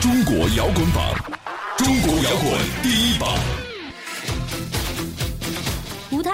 中国摇滚榜，中国摇滚第一榜。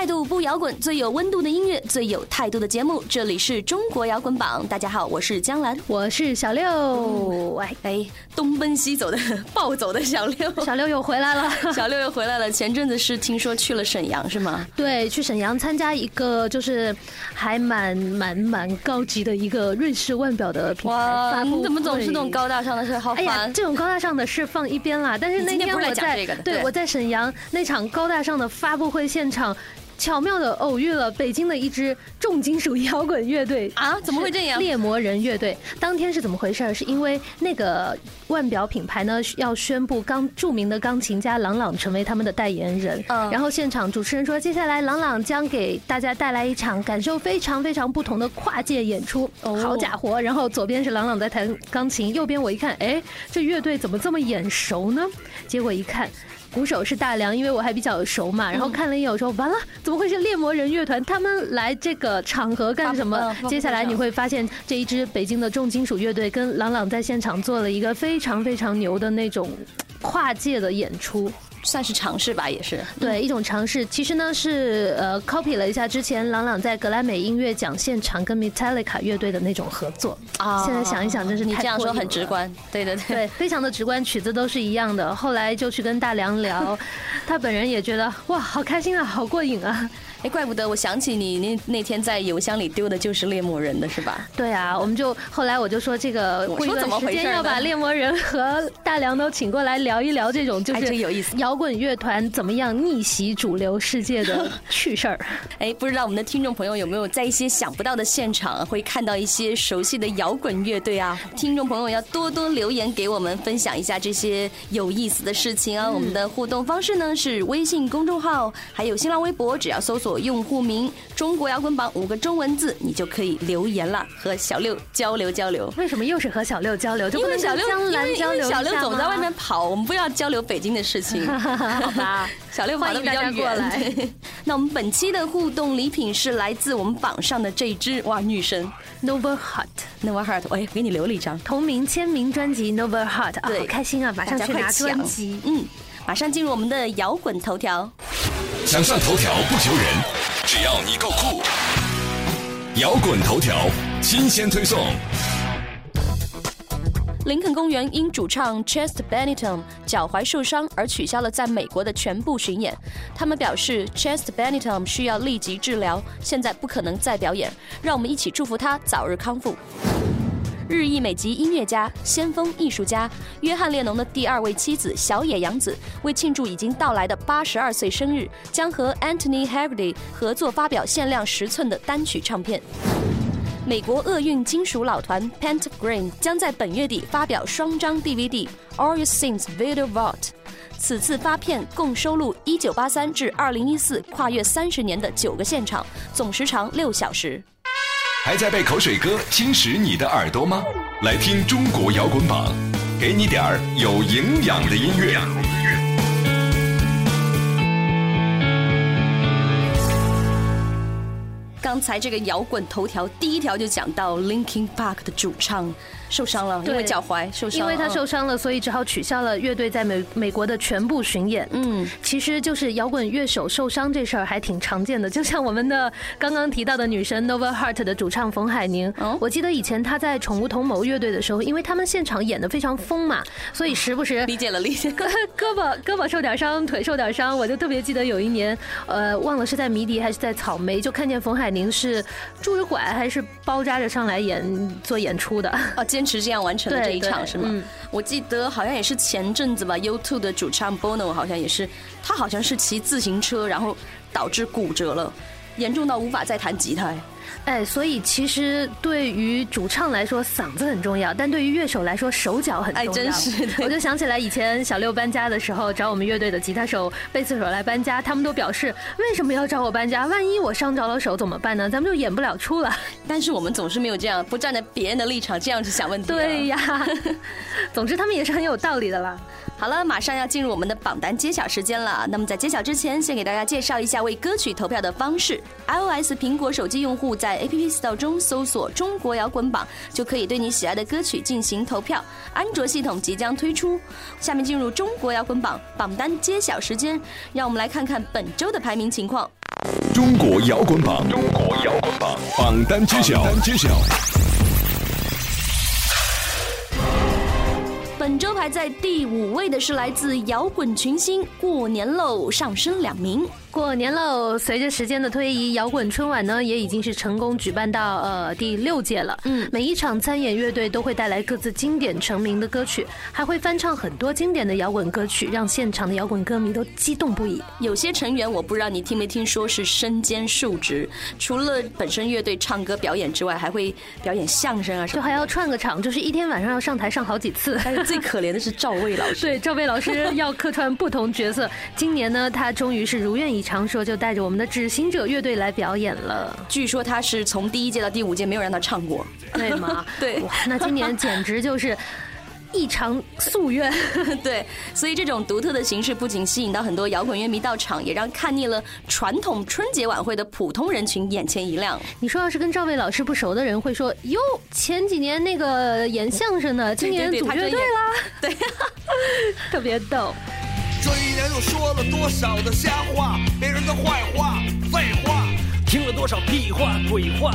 无态度不摇滚，最有温度的音乐，最有态度的节目。这里是中国摇滚榜，大家好，我是江兰，我是小六。哎哎，东奔西走的 暴走的小六，小六又回来了，小六又回来了。前阵子是听说去了沈阳是吗？对，去沈阳参加一个就是还蛮蛮蛮高级的一个瑞士腕表的品牌发布你怎么总是那种高大上的事？好哎呀，烦。这种高大上的事放一边啦。但是那今天我在对我在沈阳那场高大上的发布会现场，巧妙的偶遇了北京的一支重金属摇滚乐队啊怎么会这样猎魔人乐队当天是怎么回事儿？是因为那个腕表品牌呢要宣布钢著名的钢琴家郎朗成为他们的代言人，嗯然后现场主持人说，接下来郎朗将给大家带来一场感受非常非常不同的跨界演出。哦好家伙！然后左边是郎朗在弹钢琴，右边我一看，哎，这乐队怎么这么眼熟呢？结果一看。鼓手是大梁，因为我还比较熟嘛，然后看了一眼，我说完了，怎么会是猎魔人乐团？他们来这个场合干什么接下来你会发现，这一支北京的重金属乐队跟朗朗在现场做了一个非常非常牛的那种跨界的演出。算是尝试吧，也是。对，一种尝试。其实呢是呃 copy 了一下之前朗朗在格莱美音乐奖现场跟 Metallica 乐队的那种合作。啊现在想一想，真是你这样说。很直观。对对对。对，非常的直观，曲子都是一样的。后来就去跟大梁聊，他本人也觉得哇，好开心啊，好过瘾啊。哎，怪不得我想起你那那天在邮箱里丢的就是猎魔人的是吧？对啊，我们就后来我就说这个我过一段说怎么回事时间要把猎魔人和大梁都请过来聊一聊这种就是有意思摇滚乐团怎么样逆袭主流世界的趣事儿。哎，不知道我们的听众朋友有没有在一些想不到的现场会看到一些熟悉的摇滚乐队啊？听众朋友要多多留言给我们，分享一下这些有意思的事情啊！我们的互动方式呢是微信公众号，还有新浪微博，只要搜索用户名“中国摇滚榜”五个中文字，你就可以留言了，和小六交流交流。为什么又是和小六交流？就不能因为小六，跟江因为兰交流小六总在外面跑，我们不要交流北京的事情，好吧？小六跑得比较欢迎大家过来远。那我们本期的互动礼品是来自我们榜上的这一支哇女神 Nova Heart Nova Heart，我也给你留了一张，同名签名专辑 Nova Heart 啊，对好开心啊！马上去拿专抢辑。嗯，马上进入我们的摇滚头条。想上头条不求人，只要你够酷。摇滚头条新鲜推送。林肯公园因主唱 Chest Bennington 脚踝受伤而取消了在美国的全部巡演。他们表示 Chest Bennington 需要立即治疗，现在不可能再表演。让我们一起祝福他早日康复。日裔美籍音乐家、先锋艺术家约翰列侬的第二位妻子小野洋子，为庆祝已经到来的八十二岁生日，将和 Anthony Haggerty 合作发表限量十寸的单曲唱片。美国厄运金属老团 Pentagram 将在本月底发表双张 DVD《All Your Sins Video Vault》。此次发片共收录1983至2014跨越三十年的九个现场，总时长六小时。还在被口水歌侵蚀你的耳朵吗？来听中国摇滚榜，给你点儿有营养的音乐。刚才这个摇滚头条第一条就讲到 Linkin Park 的主唱受伤了，因为脚踝受伤，因为他受嗯伤了，所以只好取消了乐队在美美国的全部巡演。嗯，其实就是摇滚乐手受伤这事儿还挺常见的，就像我们的刚刚提到的女神 Nova Heart 的主唱冯海宁哦，我记得以前她在宠物同谋乐队的时候，因为他们现场演的非常疯嘛，所以时不时理解了理解了。胳胳膊胳膊受点伤，腿受点伤，我就特别记得有一年，呃，忘了是在迷笛还是在草莓，就看见冯海宁是拄着拐还是包扎着上来演做演出的。哦，坚持这样完成了这一场是吗？嗯我记得好像也是前阵子吧，U2 的主唱 Bono 好像也是，他好像是骑自行车，然后导致骨折了，严重到无法再弹吉他。哎哎，所以其实对于主唱来说，嗓子很重要，但对于乐手来说，手脚很重要。哎，真是的。我就想起来以前小六搬家的时候，找我们乐队的吉他手、贝斯手来搬家，他们都表示为什么要找我搬家？万一我伤着了手怎么办呢？咱们就演不了出了。但是我们总是没有这样，不站在别人的立场这样去想问题。对呀，总之他们也是很有道理的啦。好了，马上要进入我们的榜单揭晓时间了。那么在揭晓之前，先给大家介绍一下为歌曲投票的方式。iOS 苹果手机用户在 App Store 中搜索“中国摇滚榜”，就可以对你喜爱的歌曲进行投票。安卓系统即将推出。下面进入中国摇滚榜榜单揭晓时间，让我们来看看本周的排名情况。中国摇滚榜，中国摇滚榜榜单揭晓，榜单揭晓。本周排在第五位的是来自摇滚群星《过年喽》，上升两名。过年喽！随着时间的推移，摇滚春晚呢也已经是成功举办到呃第六届了。嗯，每一场参演乐队都会带来各自经典成名的歌曲，还会翻唱很多经典的摇滚歌曲，让现场的摇滚歌迷都激动不已。有些成员我不知道你听没听说是身兼数职，除了本身乐队唱歌表演之外，还会表演相声啊，就还要串个场，就是一天晚上要上台上好几次。但是最可怜的是赵薇老师，对，赵薇老师 要客串不同角色。今年呢，她终于是如愿以。偿说就带着我们的执行者乐队来表演了。据说她是从第一届到第五届没有让她唱过，对吗？对。哇，那今年简直就是异常夙愿。对，所以这种独特的形式不仅吸引到很多摇滚乐迷到场，也让看腻了传统春节晚会的普通人群眼前一亮。你说要是跟赵薇老师不熟的人会说：“哟，前几年那个演相声的，今年组乐队啦。”对，特别逗。这一年又说了多少的瞎话，别人的坏话、废话，听了多少屁话、鬼话，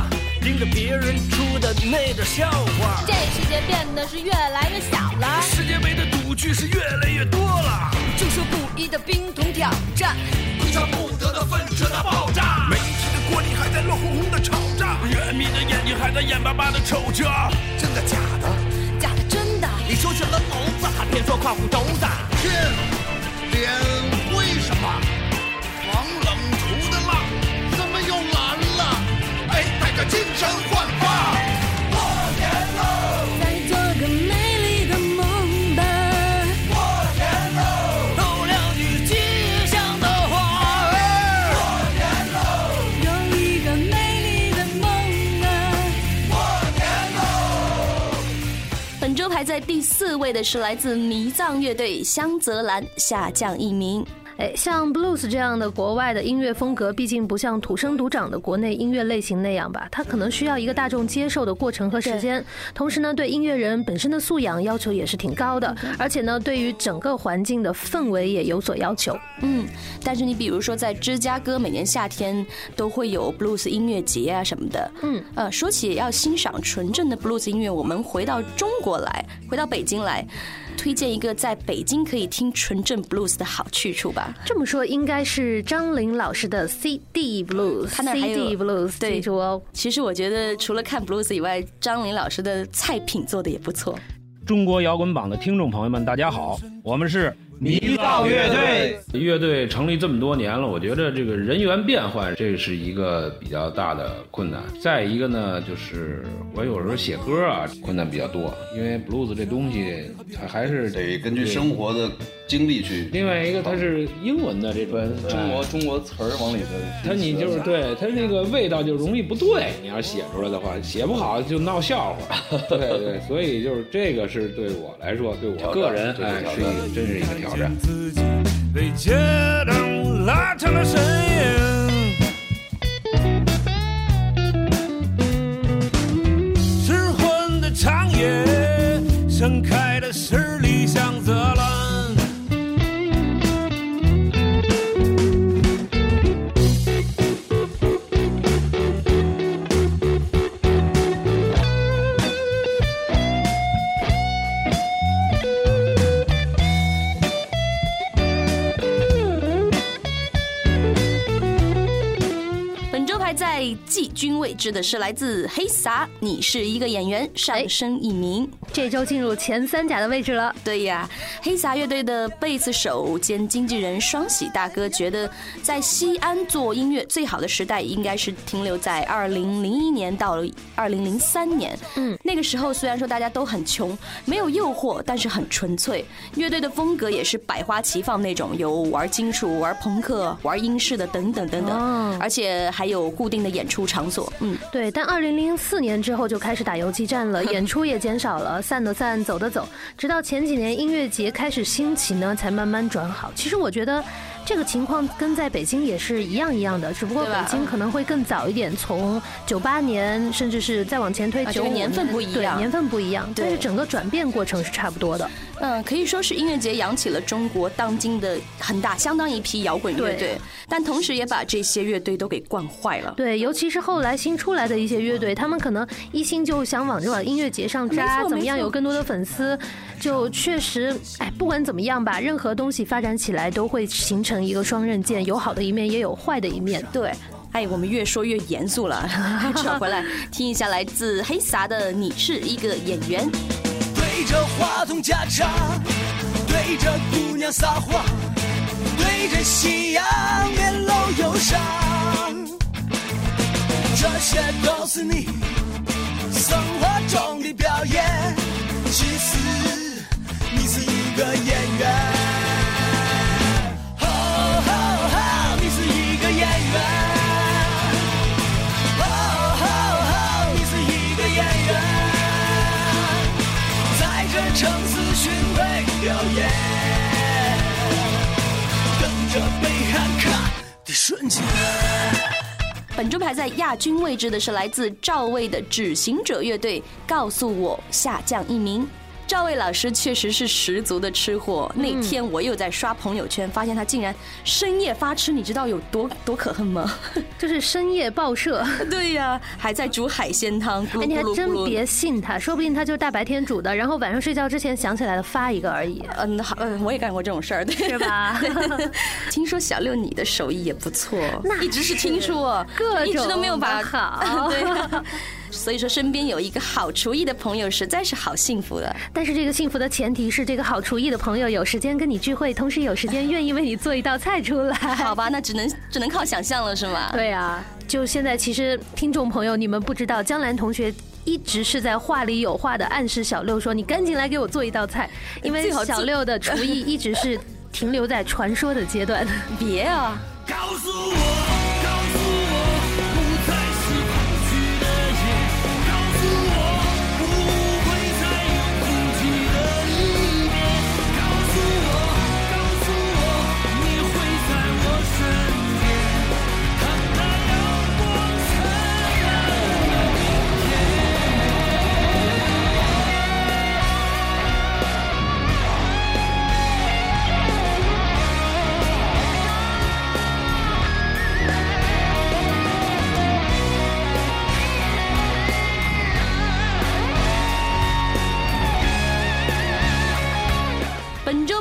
听着别人出的那点笑话。这世界变得是越来越小了，世界杯的赌具是越来越多了，众说不一的冰桶挑战，哭笑不得的粪车大爆炸，媒体的锅里还在热烘烘的炒着，人民的眼睛还在眼巴巴的瞅着，真的假的？假的真的？你说成了猴子，还别说夸父兜子。天。脸为什么精神焕发。过年喽，再做个美丽的梦吧。过年喽，候鸟去吉祥的花儿。过年喽，有一个美丽的梦啊。过年喽。本周排在第四位的是来自迷藏乐队香泽兰，下降一名。哎，像 blues 这样的国外的音乐风格，毕竟不像土生土长的国内音乐类型那样吧，它可能需要一个大众接受的过程和时间。同时呢，对音乐人本身的素养要求也是挺高的，而且呢，对于整个环境的氛围也有所要求。嗯，但是你比如说在芝加哥，每年夏天都会有 blues 音乐节啊什么的。嗯，呃，说起要欣赏纯正的 blues 音乐，我们回到中国来，回到北京来。推荐一个在北京可以听纯正 blues 的好去处吧。这么说应该是张琳老师的 CD blues，他那还有 CD blues，对记住哦。其实我觉得除了看 blues 以外，张琳老师的菜品做的也不错。中国摇滚榜的听众朋友们，大家好，我们是迷藏乐队。乐队成立这么多年了，我觉得这个人员变换，这是一个比较大的困难。再一个呢，就是我有时候写歌啊，困难比较多，因为 blues 这东西，它还是得根据生活的经历去。另外一个，它是英文的这专中国中国词儿往里头，它你就是对它那个味道就容易不对。你要写出来的话，写不好就闹笑话。对对，所以就是这个是对我来说，对我个人哎是一个真是一个挑发自己被街灯拉长了身影。军位置的是来自黑撒，你是一个演员，上升一名。这周进入前三甲的位置了。对呀，黑撒乐队的贝斯手兼经纪人双喜大哥觉得，在西安做音乐最好的时代应该是停留在二零零一年到二零零三年。嗯，那个时候虽然说大家都很穷，没有诱惑，但是很纯粹。乐队的风格也是百花齐放那种，有玩金属、玩朋克、玩英式的等等等等，而且还有固定的演出场所。嗯，对。但二零零四年之后就开始打游击战了，演出也减少了。散的散，走的走，直到前几年音乐节开始兴起呢，才慢慢转好。其实我觉得。这个情况跟在北京也是一样一样的，只不过北京可能会更早一点，从九八年甚至是再往前推，九年份不一样，年份不一样，但是整个转变过程是差不多的。嗯，可以说是音乐节养起了中国当今的很大相当一批摇滚乐队，但同时也把这些乐队都给惯坏了。对，尤其是后来新出来的一些乐队，他们可能一心就想往这往音乐节上扎，怎么样有更多的粉丝，就确实，哎，不管怎么样吧，任何东西发展起来都会形成。一个双刃剑，有好的一面，也有坏的一面。对，哎，我们越说越严肃了，扯回来听一下来自黑撒的《你是一个演员》。对着话筒假唱，对着姑娘撒谎，对着夕阳面露忧伤，这些都是你生活中的表演。其实你是一个演员。城市巡回表演，等着被喊卡的瞬间。本周排在亚军位置的是来自赵薇的《止行者》乐队，告诉我下降一名。赵薇老师确实是十足的吃货。那天我又在刷朋友圈，发现他竟然深夜发吃，你知道有多多可恨吗？就是深夜报社。对呀，还在煮海鲜汤。哎，你还真别信他，说不定他就是大白天煮的，然后晚上睡觉之前想起来了发一个而已。嗯，好，嗯，我也干过这种事儿，是吧？听说小六你的手艺也不错，那一直是听说，一直都没有把好。对。所以说，身边有一个好厨艺的朋友，实在是好幸福的。但是，这个幸福的前提是，这个好厨艺的朋友有时间跟你聚会，同时有时间愿意为你做一道菜出来。好吧，那只能 只能靠想象了，是吗？对啊，就现在，其实听众朋友，你们不知道，江兰同学一直是在话里有话的暗示小六说：“你赶紧来给我做一道菜。”因为小六的厨艺一直是停留在传说的阶段。别啊！告诉我。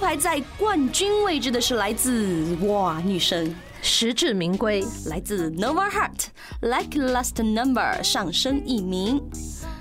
排在冠军位置的是来自哇女神实至名归，来自 Nova Heart Like Last Number 上升一名。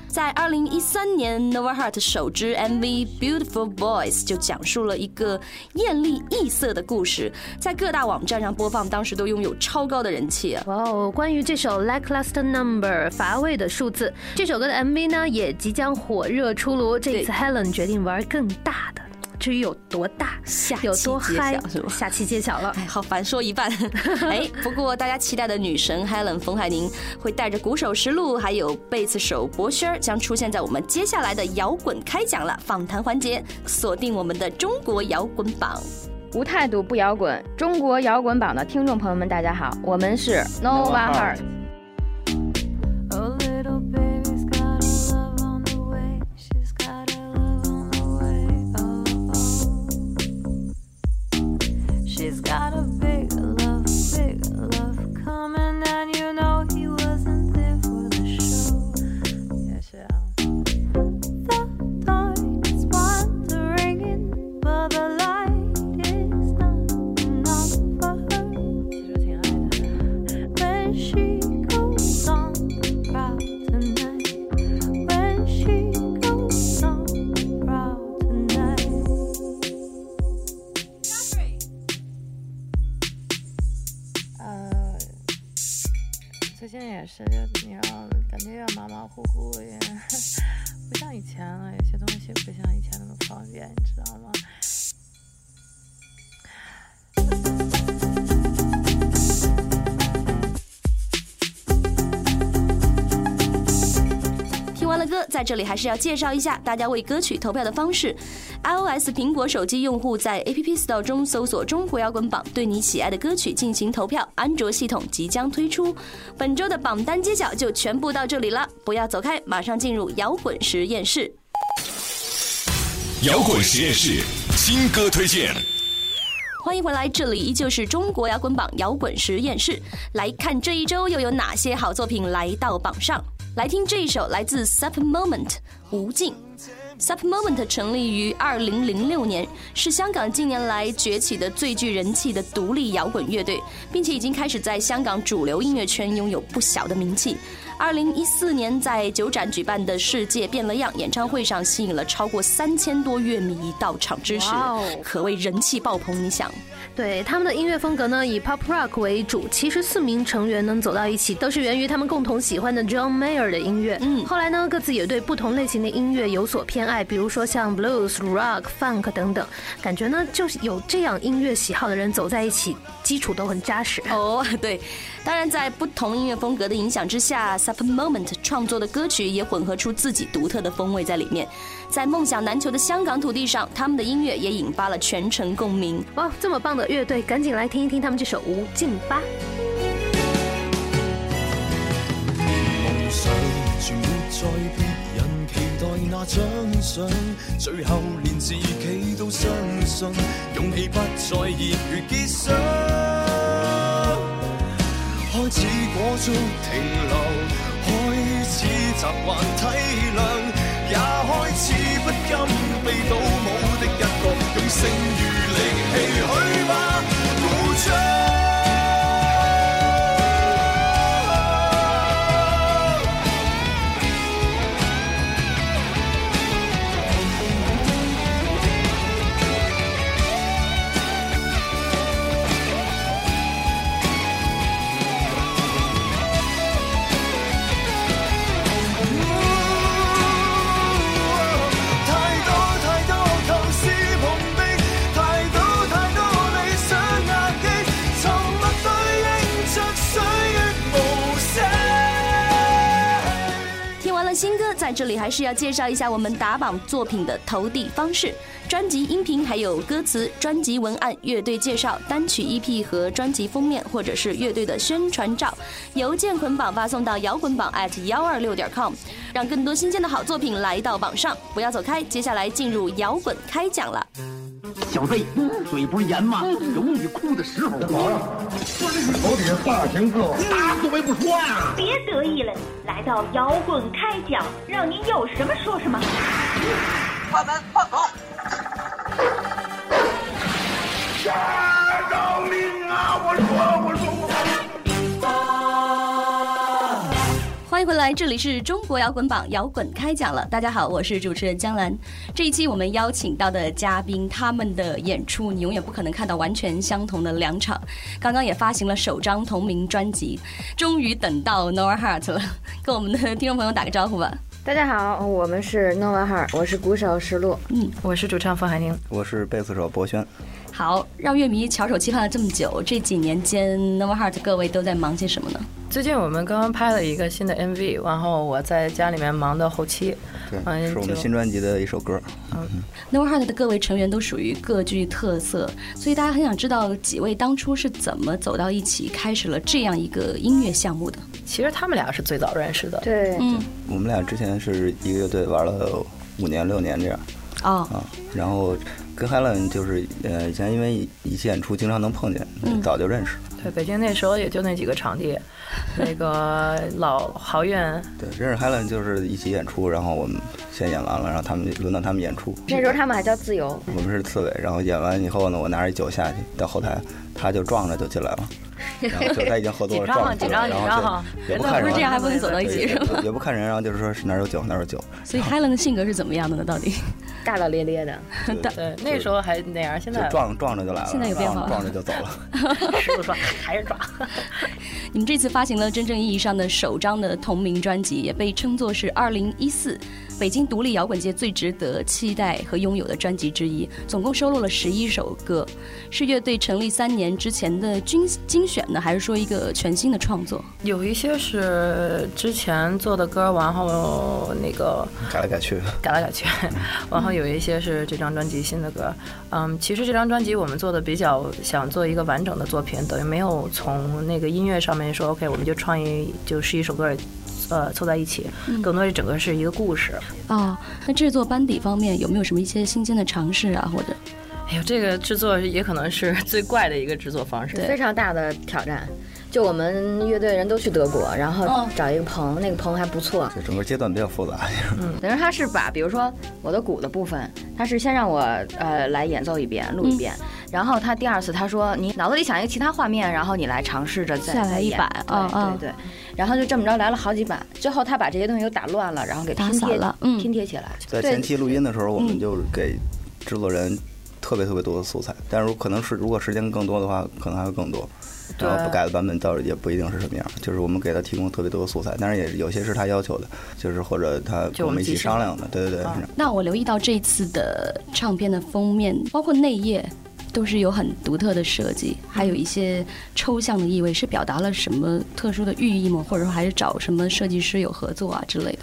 在二零一三年，Nova Heart 首支 MV Beautiful Boys 就讲述了一个艳丽异色的故事，在各大网站上播放，当时都拥有超高的人气。哇哦！关于这首 Like Last Number 乏味的数字，这首歌的 MV 呢也即将火热出炉。这次 Helen 决定玩更大的。至于有多大，下有多嗨，下期揭晓了。哎，好烦，说一半。哎，不过大家期待的女神 Helen 冯海宁会带着鼓手石路，还有贝斯手博轩儿，将出现在我们接下来的摇滚开讲了访谈环节。锁定我们的中国摇滚榜，无态度不摇滚。中国摇滚榜的听众朋友们，大家好，我们是 Nova Heart。也是就你要，感觉要马马虎虎，也 不像以前了，有些东西不像以前那么方便，你知道吗？在这里还是要介绍一下大家为歌曲投票的方式。iOS 苹果手机用户在 App Store 中搜索“中国摇滚榜”，对你喜爱的歌曲进行投票。安卓系统即将推出，本周的榜单揭晓就全部到这里了，不要走开，马上进入摇滚实验室。摇滚实验室新歌推荐。欢迎回来，这里依旧是中国摇滚榜摇滚实验室，来看这一周又有哪些好作品来到榜上。来听这一首来自 Sup Moment《无尽》。Sup Moment 成立于二零零六年，是香港近年来崛起的最具人气的独立摇滚乐队，并且已经开始在香港主流音乐圈拥有不小的名气。二零一四年在九展举办的《世界变了样》演唱会上，吸引了超过三千多乐迷到场支持，可谓人气爆棚。你想？对他们的音乐风格呢，以 pop rock 为主。其实四名成员能走到一起，都是源于他们共同喜欢的 John Mayer 的音乐。嗯，后来呢，各自也对不同类型的音乐有所偏爱，比如说像 blues、rock、funk 等等。感觉呢，就是有这样音乐喜好的人走在一起，基础都很扎实。哦，对。当然，在不同音乐风格的影响之下，Super Moment 创作的歌曲也混合出自己独特的风味在里面。在梦想难求的香港土地上，他们的音乐也引发了全城共鸣。哇，这么棒的乐队，赶紧来听一听他们这首《无尽》吧。那奖赏，最后连自己都相信，勇气不再热血结霜。开始裹足停留，开始习惯体谅，也开始不甘被倒舞的一角，用剩余力气去吧，鼓掌。还是要介绍一下我们打榜作品的投递方式：专辑音频、还有歌词、专辑文案、乐队介绍、单曲 EP 和专辑封面，或者是乐队的宣传照，邮件捆绑发送到摇滚榜 at 幺二六点 com，让更多新鲜的好作品来到榜上。不要走开，接下来进入摇滚开讲了。小子，嘴不是严吗？有你哭的时候。干嘛呀？我这是手底下大型伺候，打死我也不说呀！别得意了，来到摇滚开讲，让您有什么说什么。关门放狗。饶命啊！我说，迎回来，这里是中国摇滚榜摇滚开讲了。大家好，我是主持人江兰。这一期我们邀请到的嘉宾，他们的演出你永远不可能看到完全相同的两场。刚刚也发行了首张同名专辑，终于等到 Nova Heart 了，跟我们的听众朋友打个招呼吧。大家好，我们是 Nova Heart，我是鼓手石璐，嗯，我是主唱冯海宁，我是贝斯手博轩。好，让乐迷翘首期盼了这么久，这几年间 Nova Heart 各位都在忙些什么呢？最近我们刚刚拍了一个新的 MV，然后我在家里面忙的后期。对，是我们新专辑的一首歌。嗯，Nova Heart 的各位成员都属于各具特色，所以大家很想知道几位当初是怎么走到一起，开始了这样一个音乐项目的。其实他们俩是最早认识的。对，嗯，我们俩之前是一个乐队，玩了五年六年这样。哦，啊，然后跟 Helen 就是呃以前因为一起演出经常能碰见，早就认识。对，北京那时候也就那几个场地，那个 老豪苑。对，认识 Helen 就是一起演出，然后我们先演完了，然后他们轮到他们演出。那时候他们还叫自由。我们是刺猬，然后演完以后呢，我拿着酒下去到后台，他就撞着就进来了。然后就他已经喝多了，撞紧张紧张哈也不看人，这样还不能走到一起是吗？也不看人，然后就是说是哪有酒哪有酒。所以 Helen 的性格是怎么样的呢？到底？大大咧咧的。对，那时候还那样，现在撞撞着就来了，现在有变化，撞着就走了。师傅说还是撞。你们这次发行了真正意义上的首张的同名专辑，也被称作是二零一四。北京独立摇滚界最值得期待和拥有的专辑之一，总共收录了十一首歌，是乐队成立三年之前的精精选呢，还是说一个全新的创作？有一些是之前做的歌，然后那个改来改去，改来改去，然后有一些是这张专辑新的歌。嗯，其实这张专辑我们做的比较想做一个完整的作品，等于没有从那个音乐上面说 OK，我们就创意就是一首歌。呃，凑在一起，更多是整个是一个故事。哦，那制作班底方面有没有什么一些新鲜的尝试啊？或者，哎呦，这个制作也可能是最怪的一个制作方式，非常大的挑战。就我们乐队人都去德国，然后找一个棚，那个棚还不错。这整个阶段比较复杂。嗯，等于他是把，比如说我的鼓的部分，他是先让我呃来演奏一遍，录一遍，然后他第二次他说你脑子里想一个其他画面，然后你来尝试着再来一版。对对对，然后就这么着来了好几版，最后他把这些东西都打乱了，然后给拼贴了，嗯，拼贴起来。在前期录音的时候，我们就给制作人特别特别多的素材，但是可能是如果时间更多的话，可能还会更多。然后不改的版本倒也不一定是什么样，就是我们给他提供特别多的素材，但是也有些是他要求的，就是或者他我们一起商量的，对对对。那我留意到这次的唱片的封面，包括内页，都是有很独特的设计，还有一些抽象的意味，是表达了什么特殊的寓意吗？或者说还是找什么设计师有合作啊之类的？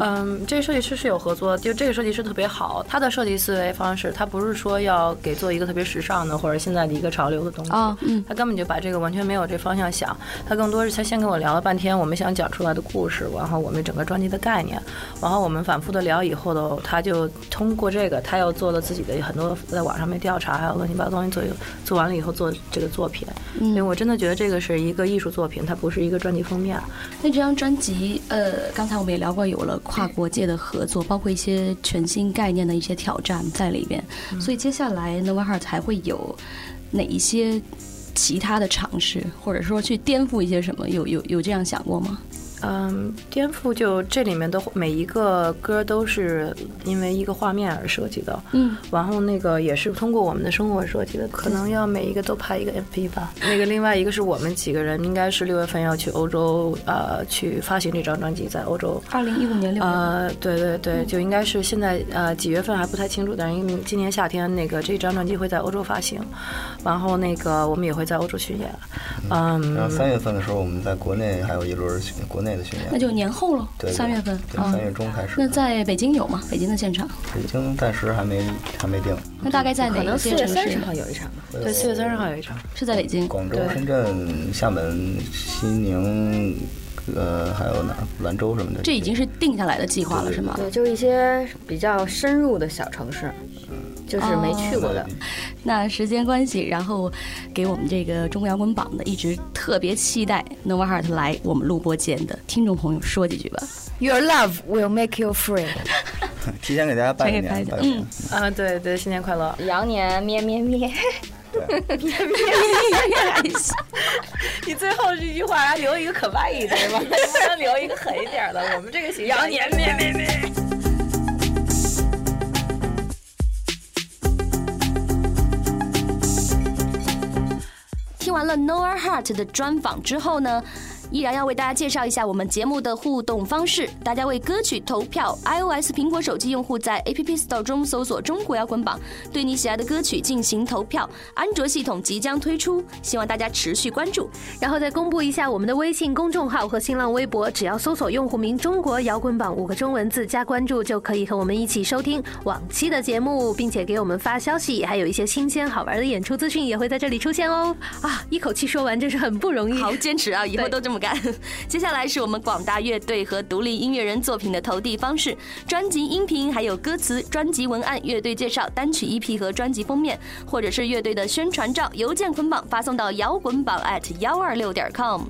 嗯，这个设计师是有合作，就这个设计师特别好，他的设计思维方式，他不是说要给做一个特别时尚的或者现在的一个潮流的东西，嗯，他根本就把这个完全没有这方向想，他更多是他先跟我聊了半天我们想讲出来的故事，然后我们整个专辑的概念，然后我们反复的聊以后的，他就通过这个，他又做了自己的很多在网上面调查，还有乱七八糟东西做，做完了以后做这个作品，因为我真的觉得这个是一个艺术作品，它不是一个专辑封面。那这张专辑，呃，刚才我们也聊过，有了。跨国界的合作，包括一些全新概念的一些挑战在里边，所以接下来 Nova Heart 还会有哪一些其他的尝试，或者说去颠覆一些什么？有有有这样想过吗？嗯，颠覆就这里面的每一个歌都是因为一个画面而设计的，嗯，然后那个也是通过我们的生活设计的，可能要每一个都拍一个 MV 吧。那个另外一个是我们几个人应该是六月份要去欧洲，呃，去发行这张专辑，在欧洲。二零一五年六月。呃，对对对，就应该是现在呃几月份还不太清楚，但是因为今年夏天那个这张专辑会在欧洲发行，然后那个我们也会在欧洲巡演。嗯，然后三月份的时候我们在国内还有一轮国。内的巡演，那就年后了，三月份，三月中开始。那在北京有吗？北京的现场？北京暂时还没还没定。那大概在哪个城市？三十号有一场，对，四月三十号有一场，是在北京、广州、深圳、厦门、西宁，呃，还有哪儿？兰州什么的。这已经是定下来的计划了，是吗？对，就是一些比较深入的小城市。就是没去过的，那时间关系，然后给我们这个中国摇滚榜的一直特别期待 Nova Heart 来我们录播间的听众朋友说几句吧。Your love will make you free。提前给大家拜 年，嗯啊，对对，新年快乐，羊年咩咩咩，咩咩咩，你最后这句话还留一个可爱一点吗？不能留一个狠一点的，我们这个形象。羊年咩咩咩。了 Noah Hart 的专访之后呢？依然要为大家介绍一下我们节目的互动方式。大家为歌曲投票，iOS 苹果手机用户在 App Store 中搜索“中国摇滚榜”，对你喜爱的歌曲进行投票。安卓系统即将推出，希望大家持续关注。然后再公布一下我们的微信公众号和新浪微博，只要搜索用户名“中国摇滚榜”五个中文字加关注，就可以和我们一起收听往期的节目，并且给我们发消息。还有一些新鲜好玩的演出资讯也会在这里出现哦。啊，一口气说完真是很不容易，好坚持啊！以后都这么干。接下来是我们广大乐队和独立音乐人作品的投递方式：专辑音频、还有歌词、专辑文案、乐队介绍、单曲 EP 和专辑封面，或者是乐队的宣传照，邮件捆绑发送到摇滚榜 at 幺二六点 com。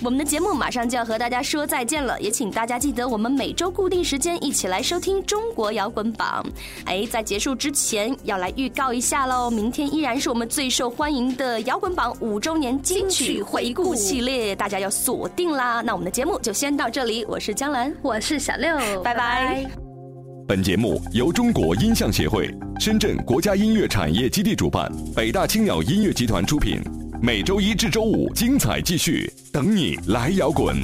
我们的节目马上就要和大家说再见了，也请大家记得我们每周固定时间一起来收听中国摇滚榜。哎，在结束之前要来预告一下喽，明天依然是我们最受欢迎的摇滚榜五周年金曲回顾系列，大家要锁定啦。那我们的节目就先到这里，我是江兰，我是小六，拜拜。本节目由中国音像协会、深圳国家音乐产业基地主办，北大青鸟音乐集团出品。每周一至周五精彩继续等你来摇滚。